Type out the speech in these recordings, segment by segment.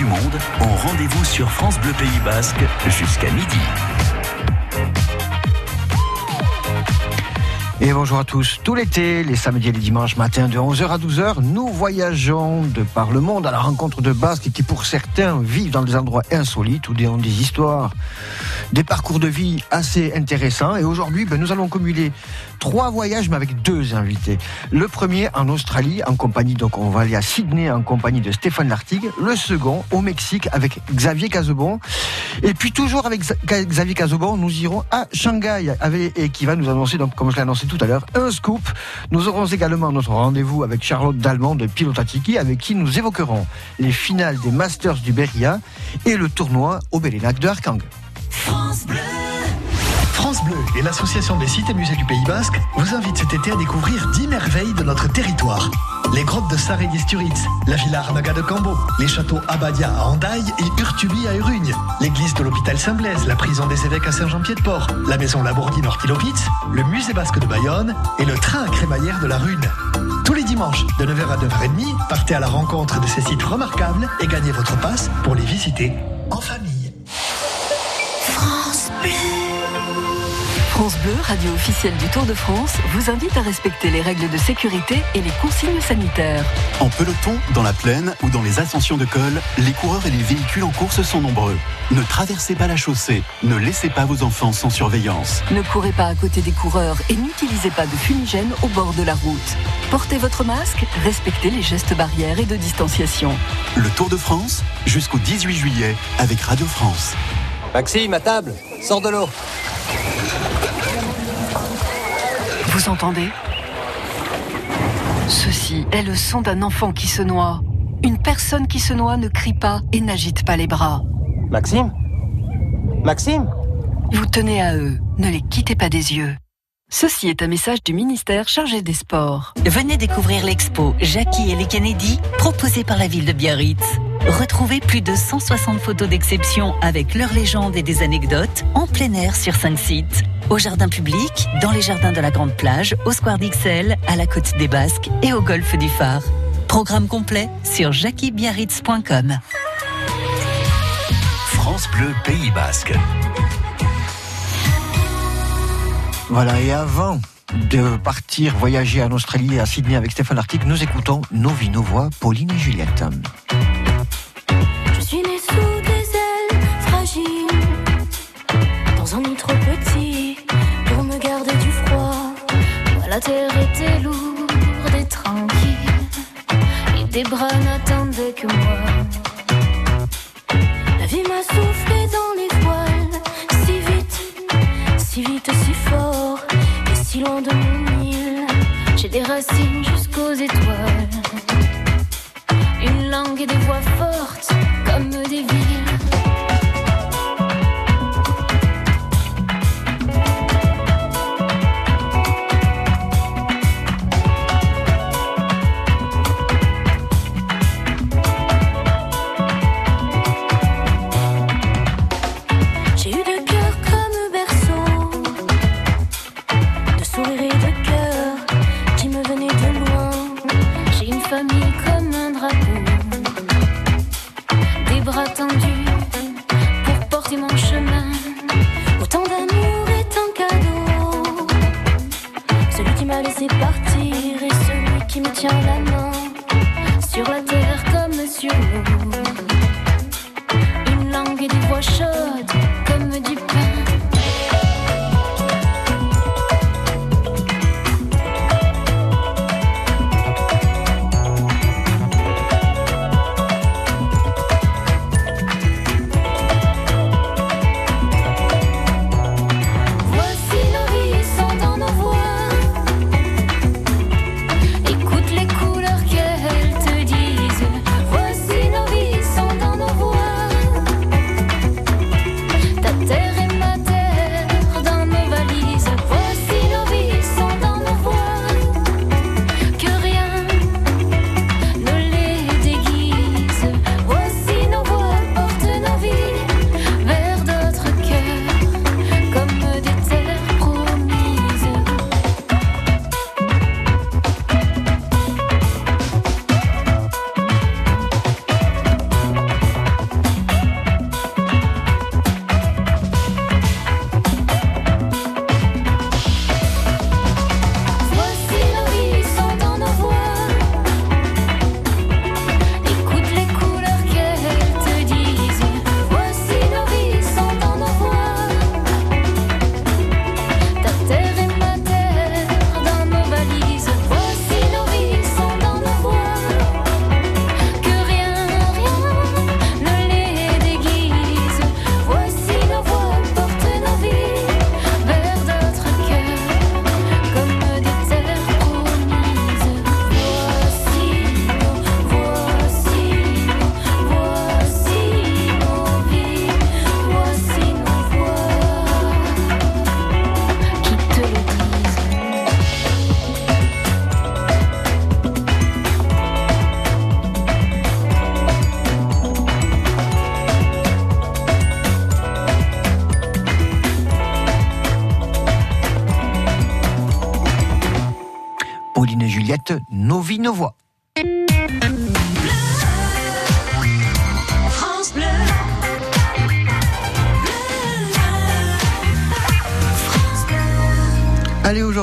du monde ont rendez-vous sur France Bleu Pays Basque jusqu'à midi. Et bonjour à tous. Tout l'été, les samedis et les dimanches matin de 11h à 12h, nous voyageons de par le monde à la rencontre de Basques qui pour certains vivent dans des endroits insolites ou ont des histoires, des parcours de vie assez intéressants. Et aujourd'hui, ben, nous allons cumuler trois voyages mais avec deux invités. Le premier en Australie en compagnie, donc on va aller à Sydney en compagnie de Stéphane Lartigue. Le second au Mexique avec Xavier Cazobon. Et puis toujours avec Xavier Cazobon, nous irons à Shanghai avec, et qui va nous annoncer, donc comme je l'ai annoncé tout à l'heure, un scoop. Nous aurons également notre rendez-vous avec Charlotte Dalmont de Pilotatiki, avec qui nous évoquerons les finales des Masters du Beria et le tournoi au Bélénac de Arkang. France Bleu. Et l'Association des sites et musées du Pays Basque vous invitent cet été à découvrir 10 merveilles de notre territoire. Les grottes de Sarre d'Isturitz, la villa Arnaga de Cambo, les châteaux Abadia à Andaille et Urtubi à Urugne, l'église de l'hôpital Saint-Blaise, la prison des évêques à Saint-Jean-Pied-de-Port, la maison Labourdine Ortilopitz, le musée basque de Bayonne et le train à crémaillère de la Rune. Tous les dimanches, de 9h à 9h30, partez à la rencontre de ces sites remarquables et gagnez votre passe pour les visiter en famille. France Bleu, radio officielle du Tour de France, vous invite à respecter les règles de sécurité et les consignes sanitaires. En peloton, dans la plaine ou dans les ascensions de col, les coureurs et les véhicules en course sont nombreux. Ne traversez pas la chaussée, ne laissez pas vos enfants sans surveillance. Ne courez pas à côté des coureurs et n'utilisez pas de fumigène au bord de la route. Portez votre masque, respectez les gestes barrières et de distanciation. Le Tour de France, jusqu'au 18 juillet, avec Radio France. Maxime, à table, sors de l'eau. Vous entendez? Ceci est le son d'un enfant qui se noie. Une personne qui se noie ne crie pas et n'agite pas les bras. Maxime? Maxime? Vous tenez à eux, ne les quittez pas des yeux. Ceci est un message du ministère chargé des Sports. Venez découvrir l'expo Jackie et les Kennedy, proposée par la ville de Biarritz. Retrouvez plus de 160 photos d'exception avec leurs légendes et des anecdotes en plein air sur 5 sites. Au jardin public, dans les jardins de la Grande Plage, au Square d'Ixelles, à la Côte des Basques et au Golfe du Phare. Programme complet sur jackiebiarritz.com. France Bleu Pays Basque. Voilà, et avant de partir voyager en Australie et à Sydney avec Stéphane Arctique, nous écoutons nos vies, nos voix, Pauline et Juliette. Et des bras n'attendaient que moi. La vie m'a soufflé dans les voiles, si vite, si vite, si fort, et si loin de mon île. J'ai des racines jusqu'aux étoiles, une langue et des voix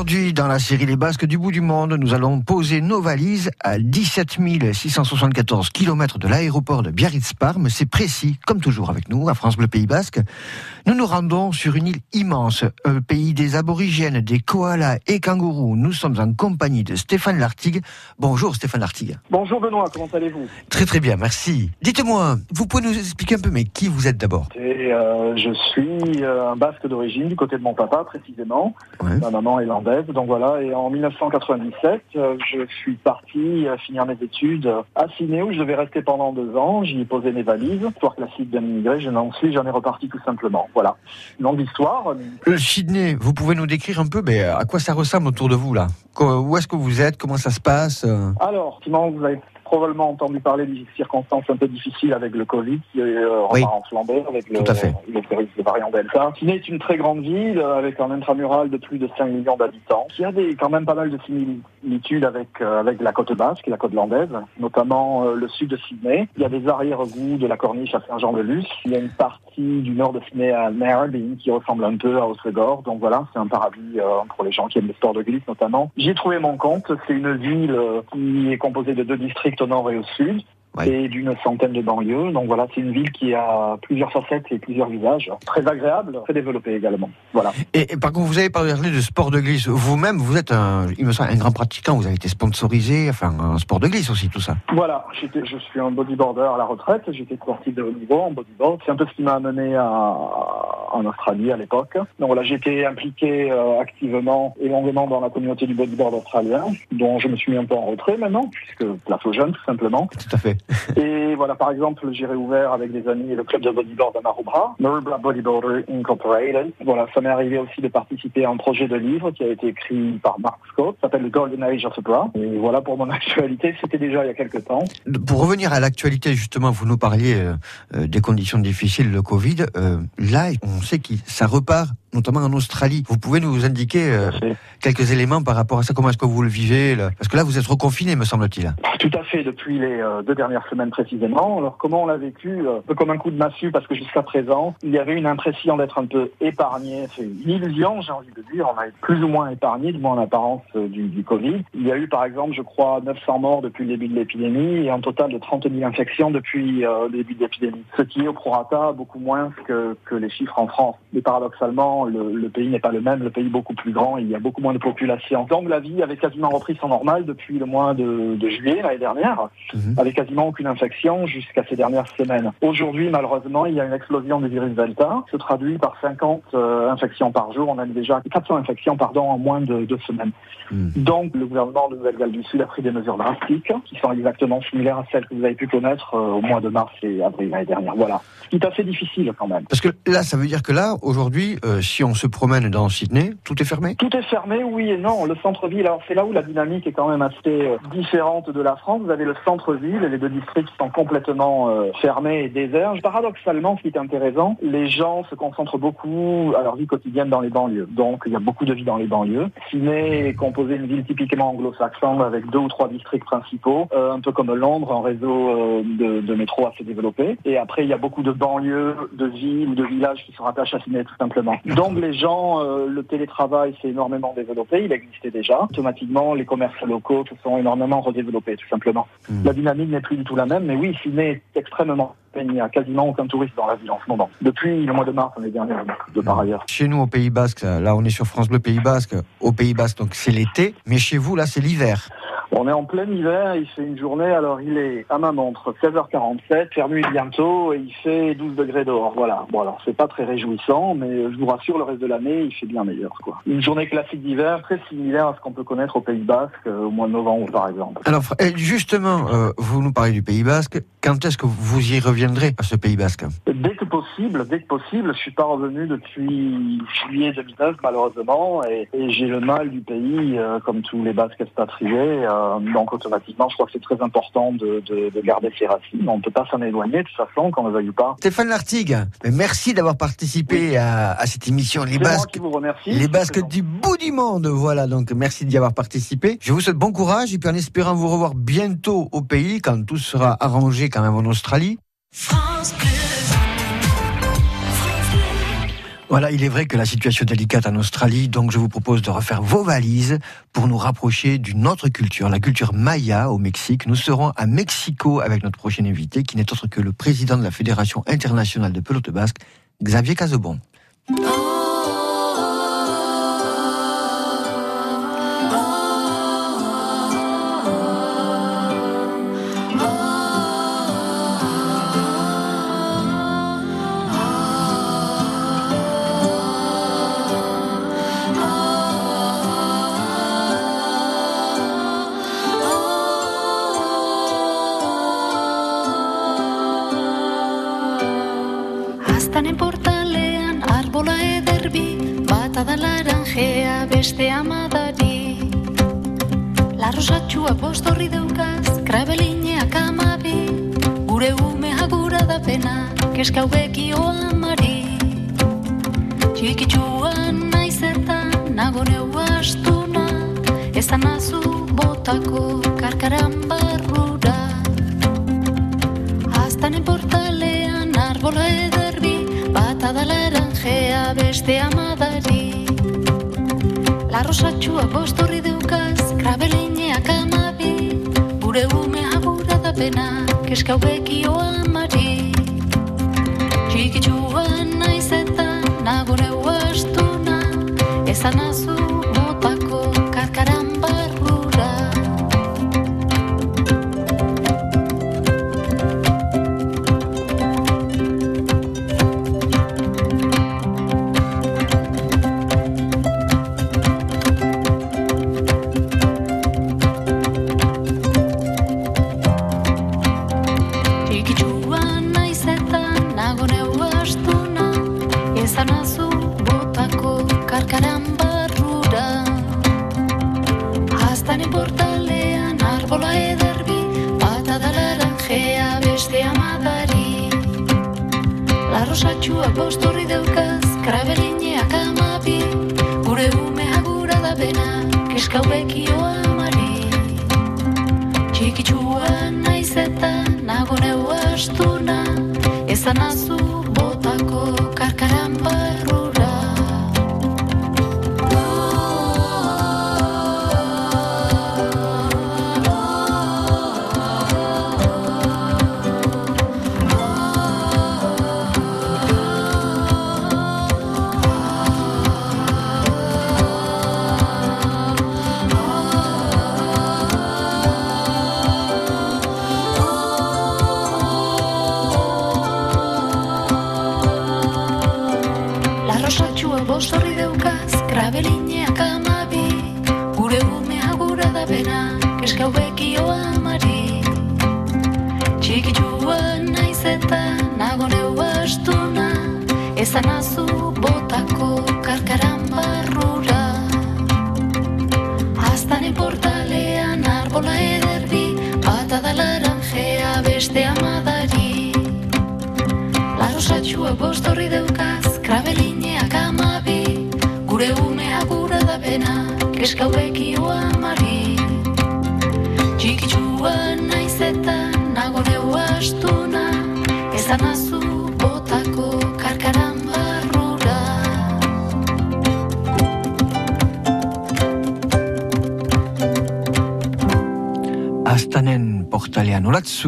aujourd'hui, dans la série Les Basques du bout du monde, nous allons poser nos valises à 17 674 km de l'aéroport de Biarritz-Parme. C'est précis, comme toujours avec nous, à France Bleu Pays Basque. Nous nous rendons sur une île immense, un pays des aborigènes, des koalas et kangourous. Nous sommes en compagnie de Stéphane Lartigue. Bonjour Stéphane Lartigue. Bonjour Benoît, comment allez-vous? Très très bien, merci. Dites-moi, vous pouvez nous expliquer un peu, mais qui vous êtes d'abord? Euh, Je suis euh, un basque d'origine, du côté de mon papa précisément. Ouais. Ma maman irlandaise, donc voilà. Et en 1997, euh, je suis parti finir mes études à Sydney où je devais rester pendant deux ans. J'y ai posé mes valises. Histoire classique d'un immigré, je n'en suis, j'en ai reparti tout simplement. Voilà. Longue histoire. Le Sydney, vous pouvez nous décrire un peu mais à quoi ça ressemble autour de vous là? Où est-ce que vous êtes? Comment ça se passe? Euh Alors, Simon, vous avez probablement entendu parler des circonstances un peu difficiles avec le Covid qui euh, Oui. en flambée avec le, le, le variant Delta. Sydney est une très grande ville avec un intramural de plus de 5 millions d'habitants qui a des, quand même pas mal de similitudes avec, euh, avec la côte basque et la côte landaise, notamment euh, le sud de Sydney. Il y a des arrière-goûts de la corniche à Saint-Jean-de-Luz. Il y a une partie du nord de Sydney à Narrabeen qui ressemble un peu à Osegor. Donc voilà, c'est un paradis euh, pour les gens qui aiment le sport de glisse notamment. J'y ai trouvé mon compte. C'est une ville euh, qui est composée de deux districts nord et au sud Ouais. et d'une centaine de banlieues. Donc voilà, c'est une ville qui a plusieurs facettes et plusieurs visages. Très agréable, très développée également. Voilà. et, et par contre, vous avez parlé de sport de glisse. Vous-même, vous êtes un, il me semble, un grand pratiquant. Vous avez été sponsorisé, enfin, un sport de glisse aussi, tout ça. Voilà, j'étais, je suis un bodyboarder à la retraite, j'étais sportif de haut niveau en bodyboard. C'est un peu ce qui m'a amené à, en Australie à l'époque. Donc voilà, j'étais impliqué euh, activement et longuement dans la communauté du bodyboard australien, dont je me suis mis un peu en retrait maintenant, puisque place aux jeunes tout simplement. Tout à fait. Et voilà, par exemple, j'ai réouvert avec des amis le club de bodyboard à Maroubra, Maroubra Bodyboarder Incorporated. Voilà, ça m'est arrivé aussi de participer à un projet de livre qui a été écrit par Mark Scott, s'appelle The Golden Age of the Bra. Et voilà pour mon actualité, c'était déjà il y a quelques temps. Pour revenir à l'actualité, justement, vous nous parliez euh, euh, des conditions difficiles, le Covid. Euh, là, on sait que ça repart, notamment en Australie. Vous pouvez nous indiquer euh, quelques éléments par rapport à ça Comment est-ce que vous le vivez là Parce que là, vous êtes reconfiné, me semble-t-il. Tout à fait, depuis les euh, deux dernières semaines précisément. Alors comment on l'a vécu euh, Un peu comme un coup de massue, parce que jusqu'à présent, il y avait une impression d'être un peu épargné. C'est une illusion, j'ai envie de dire. On a été plus ou moins épargné, du moins en apparence, euh, du, du Covid. Il y a eu, par exemple, je crois, 900 morts depuis le début de l'épidémie et un total de 30 000 infections depuis le début de l'épidémie. Ce qui est au prorata beaucoup moins que, que les chiffres en France. Mais paradoxalement, le, le pays n'est pas le même, le pays est beaucoup plus grand, il y a beaucoup moins de population. Donc la vie avait quasiment repris son normal depuis le mois de, de juillet l'année dernière, Mhm. avec quasiment aucune infection jusqu'à ces dernières semaines. Aujourd'hui, malheureusement, il y a une explosion du virus Delta, qui se traduit par 50 euh, infections par jour. On a déjà 400 infections pardon, en moins de deux semaines. Mhm. Donc le gouvernement de Nouvelle-Galles du Sud a pris des mesures drastiques, qui sont exactement similaires à celles que vous avez pu connaître euh, au mois de mars et avril l'année dernière. Voilà. Ce qui est assez difficile quand même. Parce que là, ça veut dire que là, aujourd'hui, euh, si on se promène dans Sydney, tout est fermé Tout est fermé, oui et non. Le centre-ville, alors c'est là où la dynamique est quand même assez euh, différente de la France. Vous avez le centre-ville et les deux districts sont complètement euh, fermés et déserts. Paradoxalement, ce qui est intéressant, les gens se concentrent beaucoup à leur vie quotidienne dans les banlieues. Donc il y a beaucoup de vie dans les banlieues. Sydney est composée d'une ville typiquement anglo-saxonne avec deux ou trois districts principaux, euh, un peu comme Londres, un réseau euh, de, de métro assez développé. Et après, il y a beaucoup de banlieues, de villes ou de villages qui se rattachent à Sydney tout simplement. Donc les gens, euh, le télétravail s'est énormément développé, il existait déjà. Automatiquement, les commerces locaux se sont énormément redéveloppés tout simplement. Hmm. La dynamique n'est plus du tout la même, mais oui, Sydney est extrêmement il n'y a quasiment aucun touriste dans la ville en ce moment. Depuis le mois de mars l'année dernière, de par ailleurs. Chez nous, au Pays Basque, là, on est sur France Bleu Pays Basque. Au Pays Basque, donc c'est l'été. Mais chez vous, là, c'est l'hiver. On est en plein hiver, il fait une journée, alors il est à ma montre 16h47, fermé bientôt, et il fait 12 degrés dehors. Voilà. Bon alors c'est pas très réjouissant, mais je vous rassure, le reste de l'année, il fait bien meilleur. quoi. Une journée classique d'hiver, très similaire à ce qu'on peut connaître au Pays Basque euh, au mois de novembre par exemple. Alors, eh, justement, euh, vous nous parlez du Pays Basque. Quand est-ce que vous y reviendrez à ce Pays Basque? Dès que possible, dès que possible, je suis pas revenu depuis juillet 2009 malheureusement, et, et j'ai le mal du pays, euh, comme tous les Basques expatriés. euh, Euh, donc automatiquement, je crois que c'est très important de, de, de garder ses racines. On ne peut pas s'en éloigner de toute façon, qu'on ne veuille ou pas. Stéphane Lartigue, mais merci d'avoir participé à, à cette émission Les Basques. qui vous remercie. Les Basques du bout du monde, voilà, donc merci d'y avoir participé. Je vous souhaite bon courage et puis en espérant vous revoir bientôt au pays, quand tout sera arrangé quand même en Australie. Voilà, il est vrai que la situation est délicate en Australie, donc je vous propose de refaire vos valises pour nous rapprocher d'une autre culture, la culture maya au Mexique. Nous serons à Mexico avec notre prochain invité, qui n'est autre que le président de la Fédération internationale de pelote basque, Xavier Casobon. Aztanen beste amadari Larrosatxua postorri deukaz Krabelineak amabi. Gure ume agura da pena Keska haueki amari Txikitsuan naizetan Nago neu astuna Ez da nazu botako Karkaran barrura. Aztanen portalean arbola ederbi Bata da laranjea beste amadari Arrosatxua bostorri deukaz, krabeleineak amabi, gure ume agura da pena, keskau bekio amari. Txikitxuan naiz eta, nagure uastuna, ezan azu. osatxua bost horri daukaz, krabelineak amabi, gure umea gura da bena, kiskau bekioa amari. Txikitsua naiz eta nago neu astuna, ezan az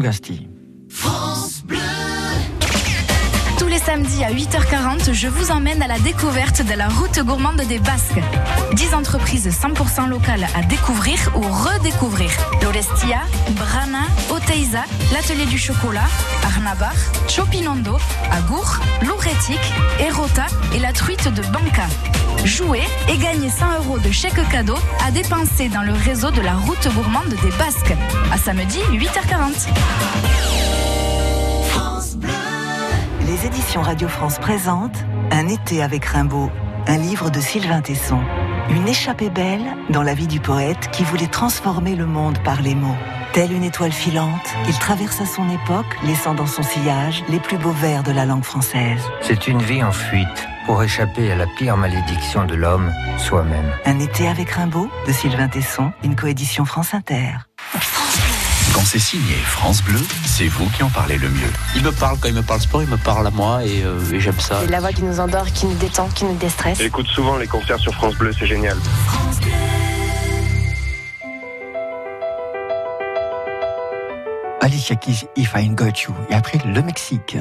Gazti. Tous les samedis à 8h40, je vous emmène à la découverte de la route gourmande des Basques. 10 entreprises 100% locales à découvrir ou redécouvrir. Lorestia, Brana, Oteiza, l'atelier du chocolat, Arnabar, Chopinondo, Agour, Louretic, Erota et la truite de Banca. Jouez et gagnez 100 euros de chèque cadeau à dépenser dans le réseau de la route gourmande des Basques. À samedi 8h40. Les éditions Radio France présentent Un été avec Rimbaud, un livre de Sylvain Tesson. Une échappée belle dans la vie du poète qui voulait transformer le monde par les mots. Telle une étoile filante, il traversa son époque, laissant dans son sillage les plus beaux vers de la langue française. C'est une vie en fuite pour échapper à la pire malédiction de l'homme, soi-même. Un été avec Rimbaud, de Sylvain Tesson, une coédition France Inter. Quand c'est signé France Bleu, c'est vous qui en parlez le mieux. Il me parle, quand il me parle sport, il me parle à moi et, euh, et j'aime ça. C'est la voix qui nous endort, qui nous détend, qui nous déstresse. J'écoute souvent les concerts sur France Bleu, c'est génial. Alicia Keys, If I Ain't Got You. Et après, le Mexique.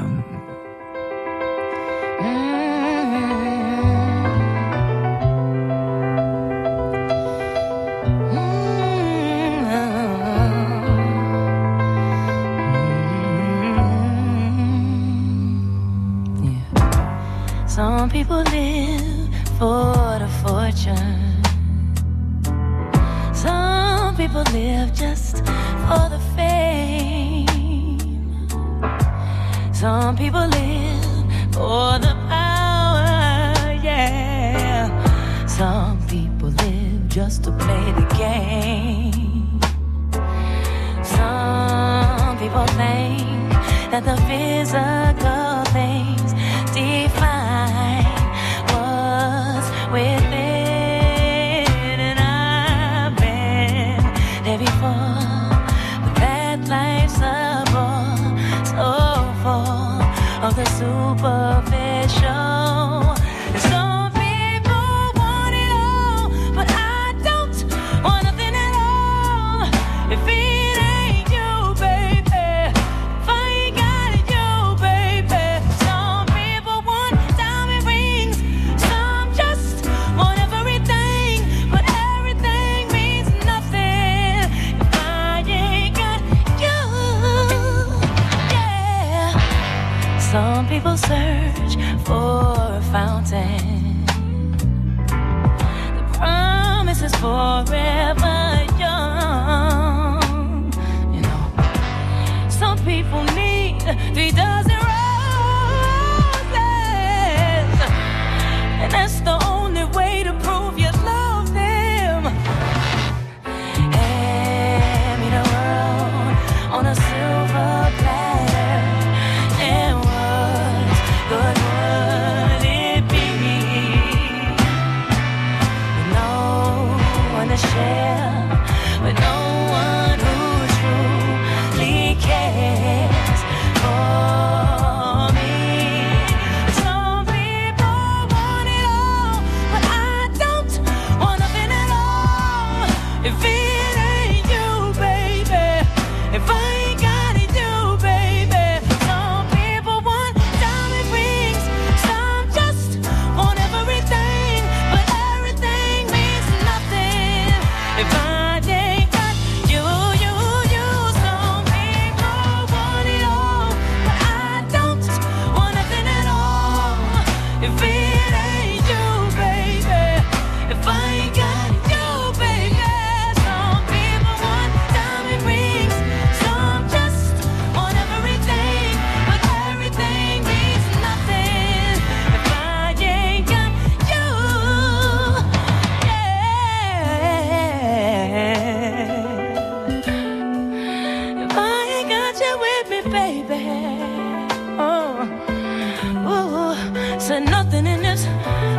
Nothing in this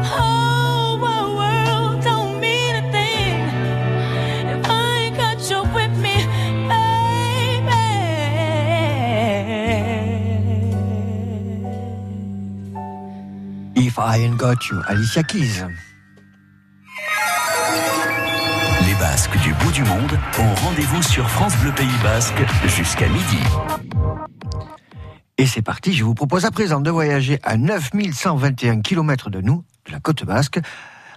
whole wide world don't mean a thing. If I ain't got you with me, baby. If I Ain't Got You, Alicia Keys. Les Basques du bout du monde ont rendez-vous sur France Bleu Pays Basque jusqu'à midi. Et c'est parti, je vous propose à présent de voyager à 9121 km de nous, de la côte basque.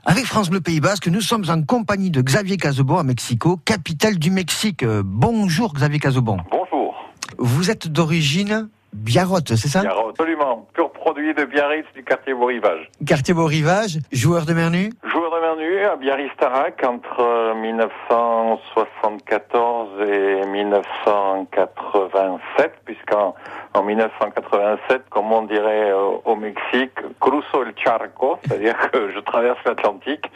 Avec France Bleu Pays Basque, nous sommes en compagnie de Xavier Casobon à Mexico, capitale du Mexique. Euh, Bonjour Xavier Casobon. Bonjour. Vous êtes d'origine biarrote, c'est ça? Absolument. Pur produit de Biarritz du quartier Beau Rivage. Quartier Beau Rivage, joueur de Mernu Joueur de À Biarritz-Tarac entre 1974 et 1987, puisqu'en en 1987, comme on dirait au, au Mexique, cruzo el charco, c'est-à-dire que je traverse l'Atlantique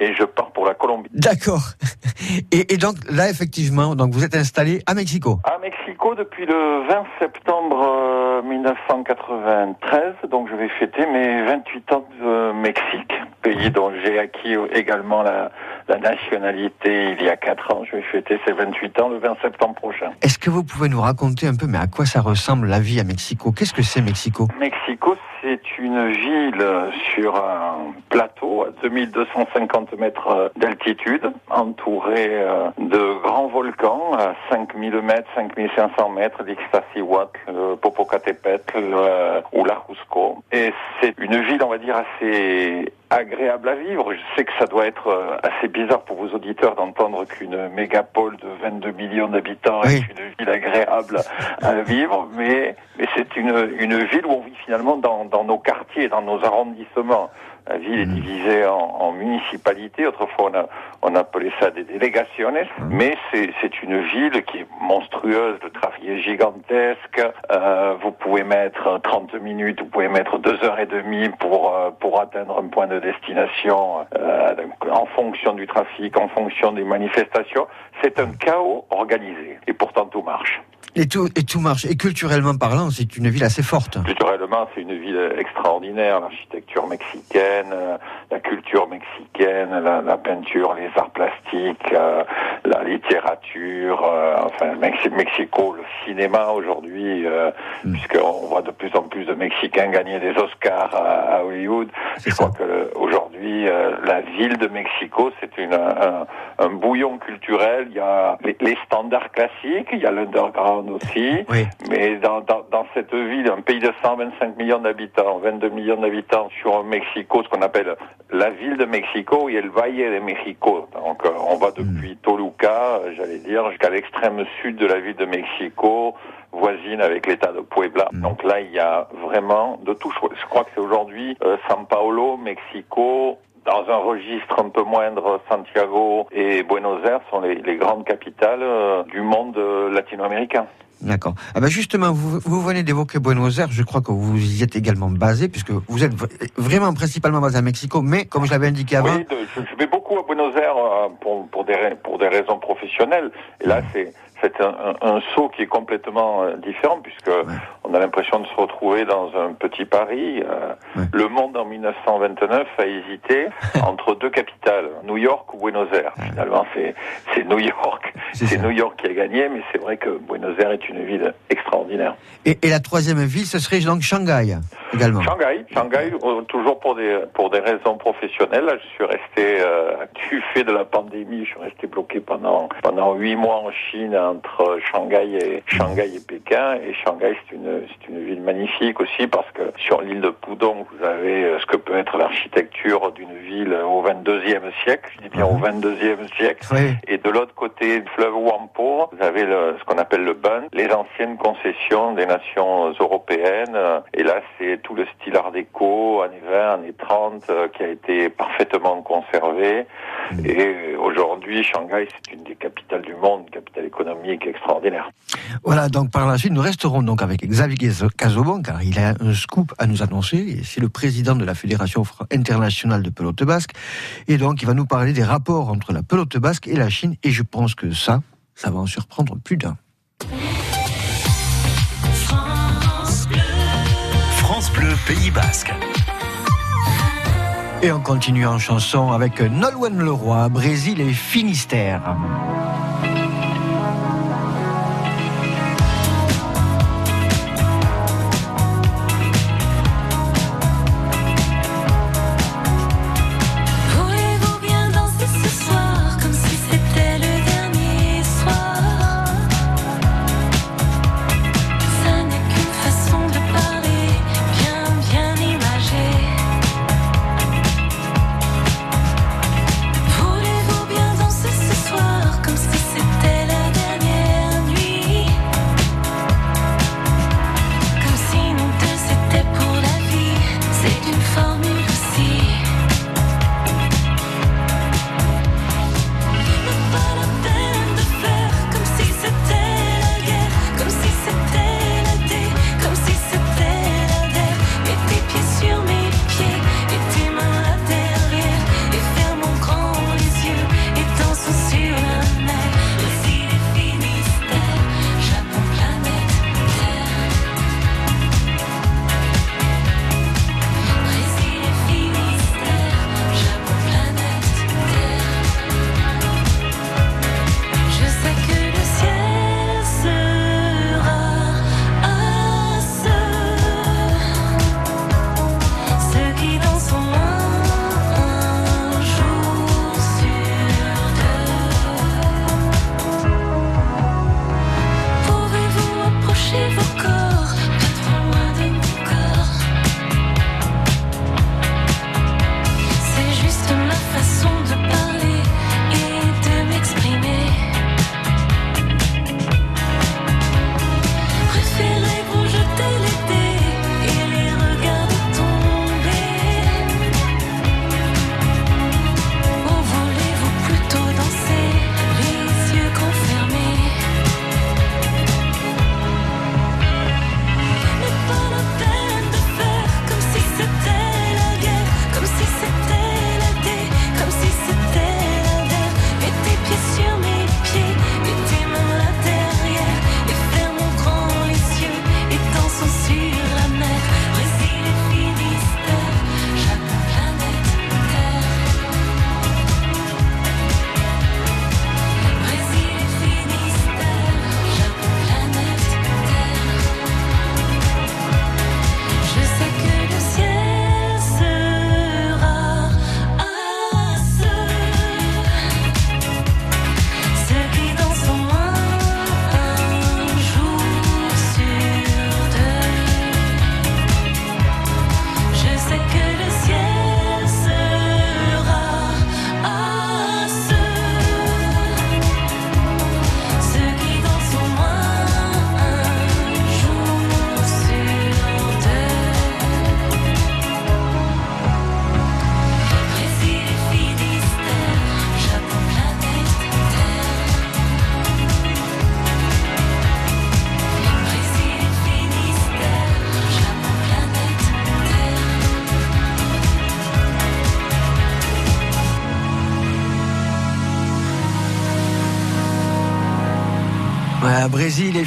et je pars pour la Colombie. D'accord. Et, et donc là, effectivement, donc vous êtes installé à Mexico. À Mexico depuis le 20 septembre euh, 1993, donc je vais fêter mes 28 ans de Mexique, pays dont j'ai acquis également la, la nationalité il y a 4 ans. Je vais fêter ces 28 ans le 20 septembre prochain. Est-ce que vous pouvez nous raconter un peu, mais à quoi ça ressemble la vie à Mexico? Qu'est-ce que c'est Mexico? Mexico, c'est une ville sur un plateau à 2250 mètres d'altitude, entourée euh, de grands volcans à 5000 mètres, 5500 mètres, l'Ixtaccíhuatl, le Popocatépetl euh, ou la Cusco. Et c'est une ville, on va dire, assez agréable à vivre. Je sais que ça doit être euh, assez bizarre pour vos auditeurs d'entendre qu'une mégapole de 22 millions d'habitants est une ville agréable à vivre, mais, mais c'est une, une ville où on vit finalement dans, dans nos quartiers, dans nos arrondissements. La ville est divisée en, en municipalités. Autrefois, on, a, on appelait ça des délégations. Mais c'est une ville qui est monstrueuse. Le trafic est gigantesque. Euh, vous pouvez mettre 30 minutes, vous pouvez mettre deux heures et demie pour euh, pour atteindre un point de destination euh, en fonction du trafic, en fonction des manifestations. C'est un chaos organisé. Et pourtant, tout marche. Et tout, et tout marche. Et culturellement parlant, c'est une ville assez forte. Culturellement, c'est une ville extraordinaire. L'architecture mexicaine, euh, la culture mexicaine, la, la peinture, les arts plastiques, euh, la littérature. euh, enfin, Mexi- Mexico, le cinéma aujourd'hui, euh, puisqu'on voit de plus en plus de Mexicains gagner des Oscars à, à Hollywood. Je crois que aujourd'hui, euh, la ville de Mexico, c'est une un, un bouillon culturel. Il y a les, les standards classiques, il y a l'underground aussi. Mais dans, dans, dans cette ville, un pays de 125 millions d'habitants, 22 millions d'habitants sur Mexico, ce qu'on appelle la ville de Mexico et le Valle de Mexico. Donc euh, on va depuis Toluca, j'allais dire, jusqu'à l'extrême sud de la ville de Mexico, voisine avec l'état de Puebla. Donc là, il y a vraiment de tout. Je crois que c'est aujourd'hui euh, San Paulo, Mexico, dans un registre un peu moindre, Santiago et Buenos Aires sont les, les grandes capitales euh, du monde euh, latino-américain. D'accord. Ah ben justement, vous, vous venez d'évoquer Buenos Aires. Je crois que vous y êtes également basé, puisque vous êtes vraiment principalement basé à Mexico, mais comme je l'avais indiqué avant, Oui, de- je, je vais beaucoup à Buenos Aires euh, pour, pour, des, ra- pour des raisons professionnelles. Et là, c'est c'est un, saut qui est complètement euh, différent, puisque on a l'impression de se retrouver dans un petit Paris. Euh, Le monde en 1929 a hésité entre deux capitales, New York ou Buenos Aires. Finalement, c'est c'est New York. C'est New York qui a gagné, mais c'est vrai que Buenos Aires est une ville extraordinaire. et, et la troisième ville, ce serait donc Shanghai également. Shanghai, Shanghai, euh, toujours pour des pour des raisons professionnelles. Là, je suis resté euh, du fait de la pandémie, je suis resté bloqué pendant pendant huit mois en Chine entre Shanghai et Shanghai et Pékin. Et Shanghai, c'est une c'est une ville magnifique aussi parce que sur l'île de Pudong, vous avez euh, ce que peut être l'architecture d'une ville au 22e siècle. Je dis bien au 22e siècle. Et de l'autre côté du fleuve Whampoa, vous avez le, ce qu'on appelle le Bund, les anciennes concessions des nations européennes. Et là, c'est tout le style art déco, années 20, années 30, euh, qui a été parfaitement conservé. Et aujourd'hui, Shanghai, c'est une des capitales du monde, une capitale économique extraordinaire. Voilà, donc par la suite, nous resterons donc avec Xavier Casobon, car il a un scoop à nous annoncer. C'est le président de la Fédération internationale de pelote basque. Et donc, il va nous parler des rapports entre la pelote basque et la Chine. Et je pense que ça, ça va en surprendre plus d'un. France Bleu Pays Basque. Et on continue en chanson avec Nolwenn Leroy, Brésil et Finistère.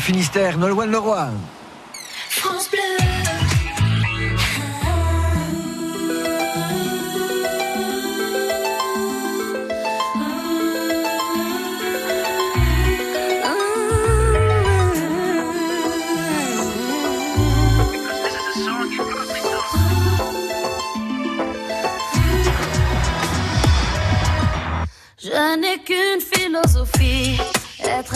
Finistère, Nolwenn Leroy.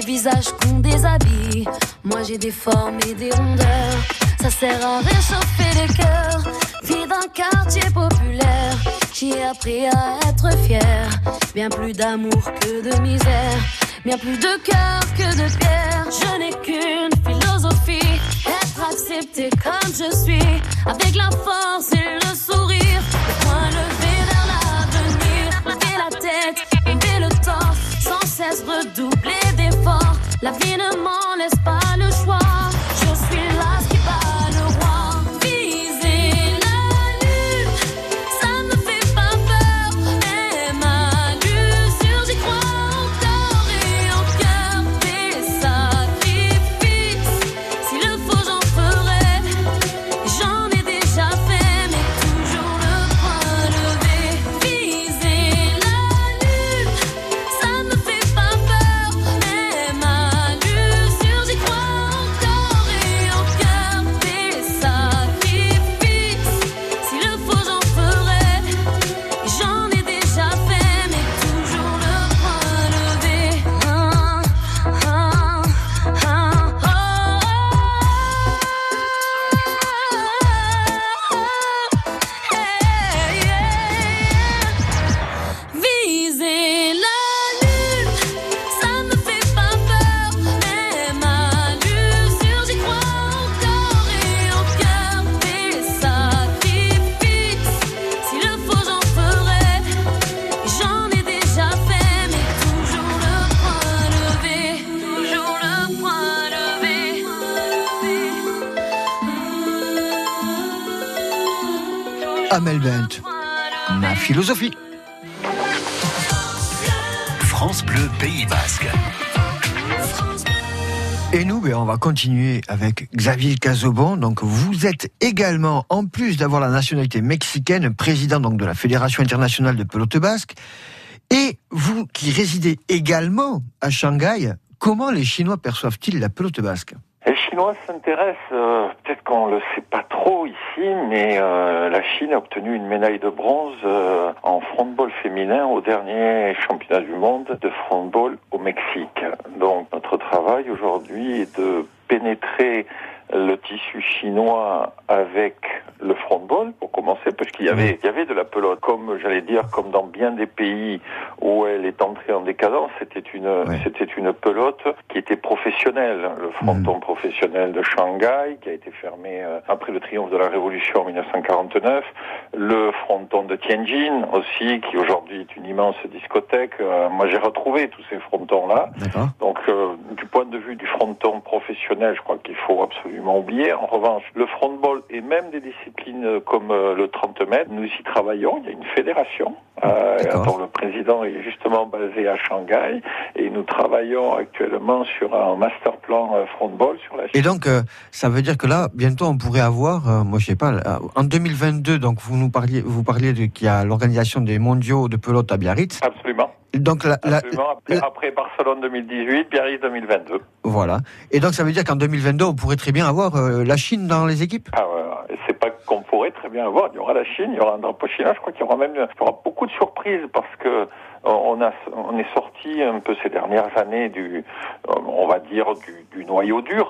des visages, des habits. Moi j'ai des formes et des rondeurs, ça sert à réchauffer les cœurs. Fille d'un quartier populaire, j'y ai appris à être fier. Bien plus d'amour que de misère, bien plus de cœur que de pierre. Je n'ai qu'une philosophie, être accepté comme je suis, avec la force et le sourire. La vie philosophie. France Bleu Pays Basque. Et nous, ben, on va continuer avec Xavier Cazobon. Donc, vous êtes également, en plus d'avoir la nationalité mexicaine, président donc de la Fédération internationale de pelote basque. Et vous qui résidez également à Shanghai, comment les Chinois perçoivent-ils la pelote basque? Les Chinois s'intéressent, euh, peut-être qu'on le sait pas trop ici, mais euh, la Chine a obtenu une médaille de bronze euh, en frontball féminin au dernier championnat du monde de frontball au Mexique. Donc notre travail aujourd'hui est de pénétrer le tissu chinois avec le frontball pour commencer parce qu'il y avait il y avait de la pelote. Comme j'allais dire comme dans bien des pays où elle est entrée en décadence c'était une c'était une pelote qui était professionnelle. Le fronton professionnel de Shanghai qui a été fermé euh, après le triomphe de la révolution en 1949 le fronton de Tianjin aussi qui aujourd'hui est une immense discothèque. Euh, moi j'ai retrouvé tous ces frontons là donc euh, du point de vue du fronton professionnel je crois qu'il faut absolument oublier. En revanche le frontball et même des disciplines comme euh, le 30 mètres nous y travaillons il y a une fédération euh, dont le président est justement basé à Shanghai et nous travaillons actuellement sur un master plan euh, frontball sur la Chine. Et donc, euh, ça veut dire que là, bientôt, on pourrait avoir, moi je sais pas, en 2022, donc vous nous parliez, vous parliez de qu'il y a l'organisation des mondiaux de pelote à Biarritz. Absolument. Donc, la, la- Absolument. Après, après Barcelone 2018, Biarritz 2022. voilà. Et donc, ça veut dire qu'en 2022, on pourrait très bien avoir la Chine dans les équipes? Ah ouais, c'est qu'on pourrait très bien avoir. Il y aura la Chine, il y aura un drapeau chinois. Je crois qu'il y aura même il y aura beaucoup de surprises parce que euh, on a on est sorti un peu ces dernières années du euh, on va dire du, du noyau dur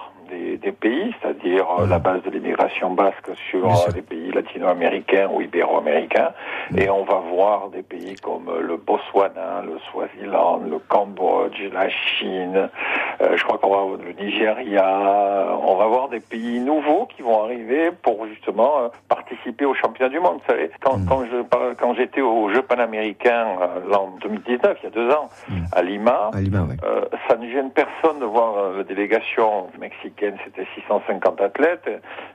des, pays, c'est-à-dire euh, la base de l'immigration basque sur euh, les pays latino-américains ou ibéro-américains, et on va voir des pays comme euh, le Botswana, le Swaziland, le Cambodge, la Chine, euh, je crois qu'on va avoir le Nigeria, on va voir des pays nouveaux qui vont arriver pour justement euh, participer aux championnats du monde. Vous savez, quand, quand je par- quand j'étais aux Jeux panaméricains euh, l'an 2019, il y a deux ans, à Lima, À Lima, ouais. euh, ça ne gêne personne de voir euh, la délégation mexicaine, c'était 650 athlètes,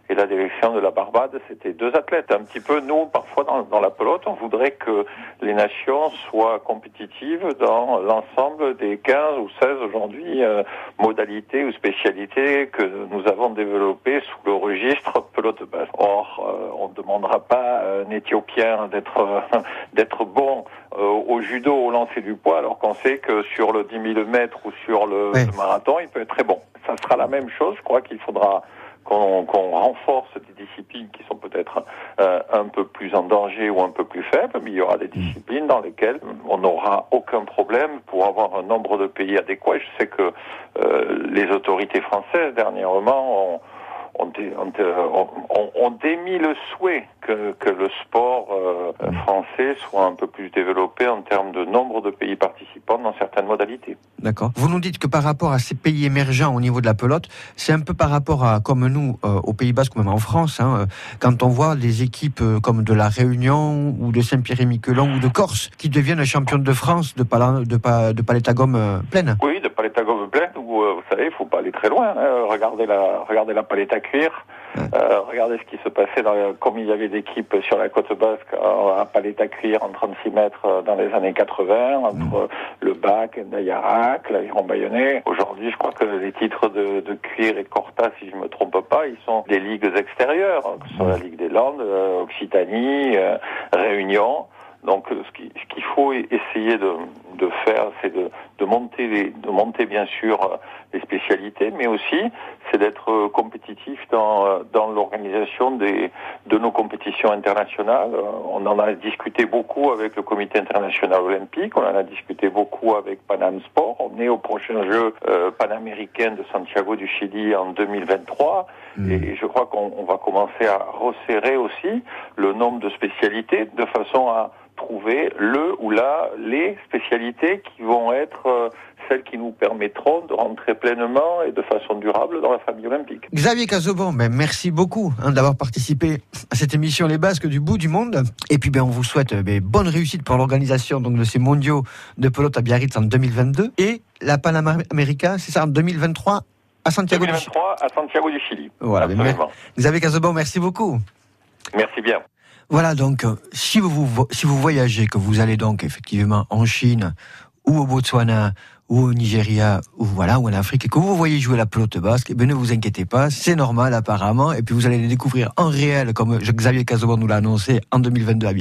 et la délégation de la Barbade, c'était deux athlètes. Un petit peu, nous, parfois dans, dans la pelote, on voudrait que les nations soient compétitives dans l'ensemble des 15 ou 16 aujourd'hui euh, modalités ou spécialités que nous avons développées sous le registre pelote basse. Or, euh, on ne demandera pas à un Éthiopien d'être euh, d'être bon euh, au judo, au lancer du poids, alors qu'on sait que sur le 10 000 mètres ou sur le, le marathon, il peut être très bon. Ça sera la même chose. Je crois qu'il faudra qu'on qu'on renforce des disciplines qui sont peut-être euh, un peu plus en danger ou un peu plus faibles, mais il y aura des disciplines dans lesquelles on n'aura aucun problème pour avoir un nombre de pays adéquat. Je sais que euh, les autorités françaises dernièrement ont ont, dé- ont, ont- ont- ont démis le souhait que, que le sport euh, français soit un peu plus développé en termes de nombre de pays participants dans certaines modalités. D'accord. Vous nous dites que par rapport à ces pays émergents au niveau de la pelote, c'est un peu par rapport à, comme nous, euh, aux Pays Basques, ou même en France, hein, euh, quand on voit des équipes euh, comme de la Réunion ou de Saint-Pierre-et-Miquelon ou de Corse qui deviennent championnes de France de, pala, de, pa- de palette à gomme euh, pleine. Oui, de palette à gomme pleine, où euh, vous savez, il faut pas aller très loin. hein. Regardez la, regardez la palette à cuir. Euh, regardez ce qui se passait dans, le- comme il y avait d'équipes sur la côte basque euh, à palette à cuir en 36 mètres euh, dans les années 80 entre euh, le bac, Dayarak, l'aviron bayonnais. Aujourd'hui, je crois que les titres de, de cuir et Corta, si je me trompe pas, ils sont des ligues extérieures, que ce soit la Ligue des Landes, Occitanie, Réunion. Donc, ce qui- ce qu'il faut essayer de, de faire, c'est de, de monter, les, de monter bien sûr les spécialités, mais aussi c'est d'être compétitif dans, dans l'organisation de nos compétitions internationales. On en a discuté beaucoup avec le Comité international olympique, on en a discuté beaucoup avec Panam Sport. On est au prochain jeu euh, panaméricain de Santiago du Chili en 2023, et je crois qu'on on va commencer à resserrer aussi le nombre de spécialités de façon à trouver le ou la les spécialités qui vont être euh, celles qui nous permettront de rentrer pleinement et de façon durable dans la famille olympique. Xavier Casobon, ben, merci beaucoup hein, d'avoir participé à cette émission Les Basques du bout du monde. Et puis ben, on vous souhaite ben, bonne réussite pour l'organisation donc, de ces mondiaux de pelote à Biarritz en 2022 et la Panamérica, c'est ça, en 2023 à Santiago du Chili. 2023 à Santiago du Chili. Voilà, ben. Xavier Casobon, merci beaucoup. Merci bien. Voilà donc, euh, si vous, si vous voyagez, que vous allez donc effectivement en Chine ou au Botswana ou au Nigeria ou voilà ou en Afrique et que vous voyez jouer la pelote basque, eh ben, ne vous inquiétez pas, c'est normal apparemment et puis vous allez les découvrir en réel comme Xavier Casobon nous l'a annoncé en 2022 à